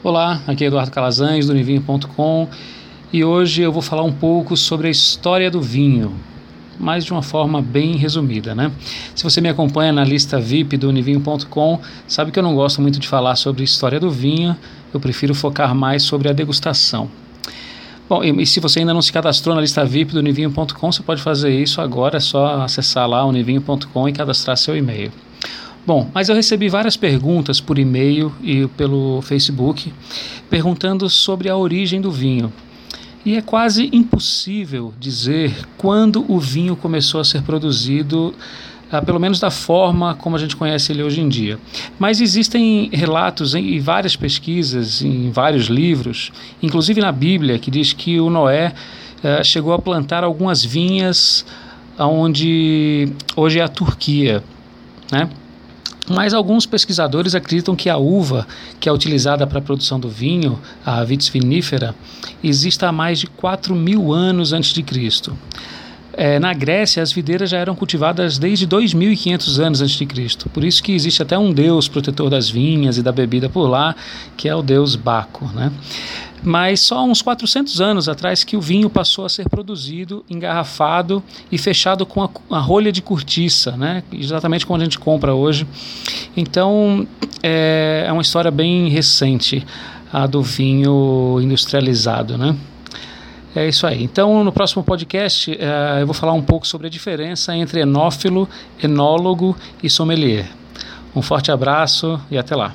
Olá, aqui é Eduardo Calazans do Univinho.com e hoje eu vou falar um pouco sobre a história do vinho, mas de uma forma bem resumida, né? Se você me acompanha na lista VIP do Univinho.com, sabe que eu não gosto muito de falar sobre história do vinho, eu prefiro focar mais sobre a degustação. Bom, e, se você ainda não se cadastrou na lista VIP do Univinho.com, você pode fazer isso agora, é só acessar lá univinho.com e cadastrar seu e-mail. Bom, mas eu recebi várias perguntas por e-mail e pelo Facebook perguntando sobre a origem do vinho. E é quase impossível dizer quando o vinho começou a ser produzido, ah, pelo menos da forma como a gente conhece ele hoje em dia. Mas existem relatos em, várias pesquisas, em vários livros, inclusive na Bíblia, que diz que o Noé ah, chegou a plantar algumas vinhas onde hoje é a Turquia, né? Mas alguns pesquisadores acreditam que a uva que é utilizada para a produção do vinho, a vitis vinifera, exista há mais de 4 mil anos antes de Cristo. É, na Grécia, as videiras já eram cultivadas desde 2.500 anos antes de Cristo. Por isso que existe até um deus protetor das vinhas e da bebida por lá, que é o deus Baco. Né? Mas só uns 400 anos atrás que o vinho passou a ser produzido, engarrafado e fechado com a, a rolha de cortiça, né? exatamente como a gente compra hoje. Então é, é uma história bem recente a do vinho industrializado. Né? É isso aí. Então, no próximo podcast, uh, eu vou falar um pouco sobre a diferença entre enófilo, enólogo e sommelier. Um forte abraço e até lá.